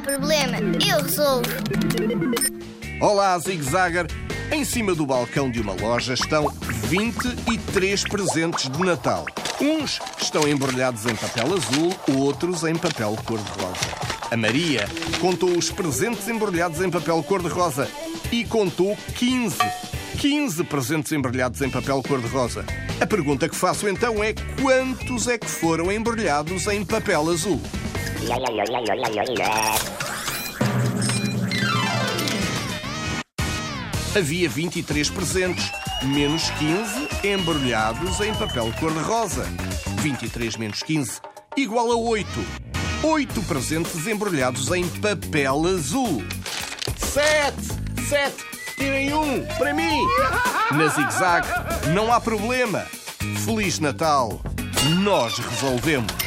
problema, eu resolvo. Olá, Zig Zagger. Em cima do balcão de uma loja estão 23 presentes de Natal. Uns estão embrulhados em papel azul, outros em papel cor-de-rosa. A Maria contou os presentes embrulhados em papel cor-de-rosa e contou 15. 15 presentes embrulhados em papel cor-de-rosa. A pergunta que faço então é quantos é que foram embrulhados em papel azul? Havia 23 presentes, menos 15 embrulhados em papel cor-de-rosa. 23 menos 15 igual a 8. 8 presentes embrulhados em papel azul. 7! 7! Tirem um para mim! Na zig-zag não há problema. Feliz Natal! Nós resolvemos.